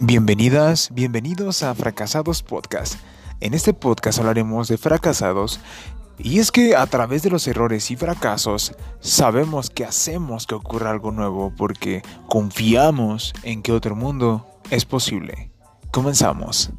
Bienvenidas, bienvenidos a Fracasados Podcast. En este podcast hablaremos de fracasados y es que a través de los errores y fracasos sabemos que hacemos que ocurra algo nuevo porque confiamos en que otro mundo es posible. Comenzamos.